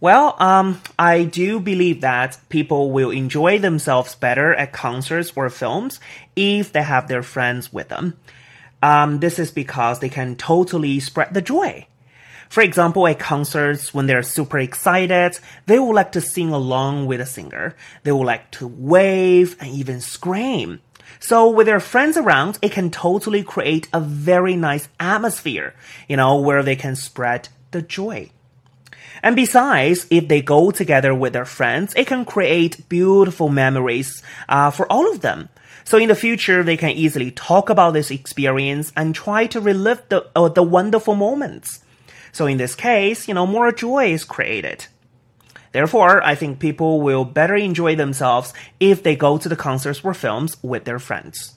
Well, um, I do believe that people will enjoy themselves better at concerts or films if they have their friends with them. Um, this is because they can totally spread the joy. For example, at concerts, when they're super excited, they will like to sing along with a singer. They will like to wave and even scream. So with their friends around, it can totally create a very nice atmosphere, you know, where they can spread the joy. And besides, if they go together with their friends, it can create beautiful memories uh, for all of them. So in the future, they can easily talk about this experience and try to relive the uh, the wonderful moments. So in this case, you know, more joy is created. Therefore, I think people will better enjoy themselves if they go to the concerts or films with their friends.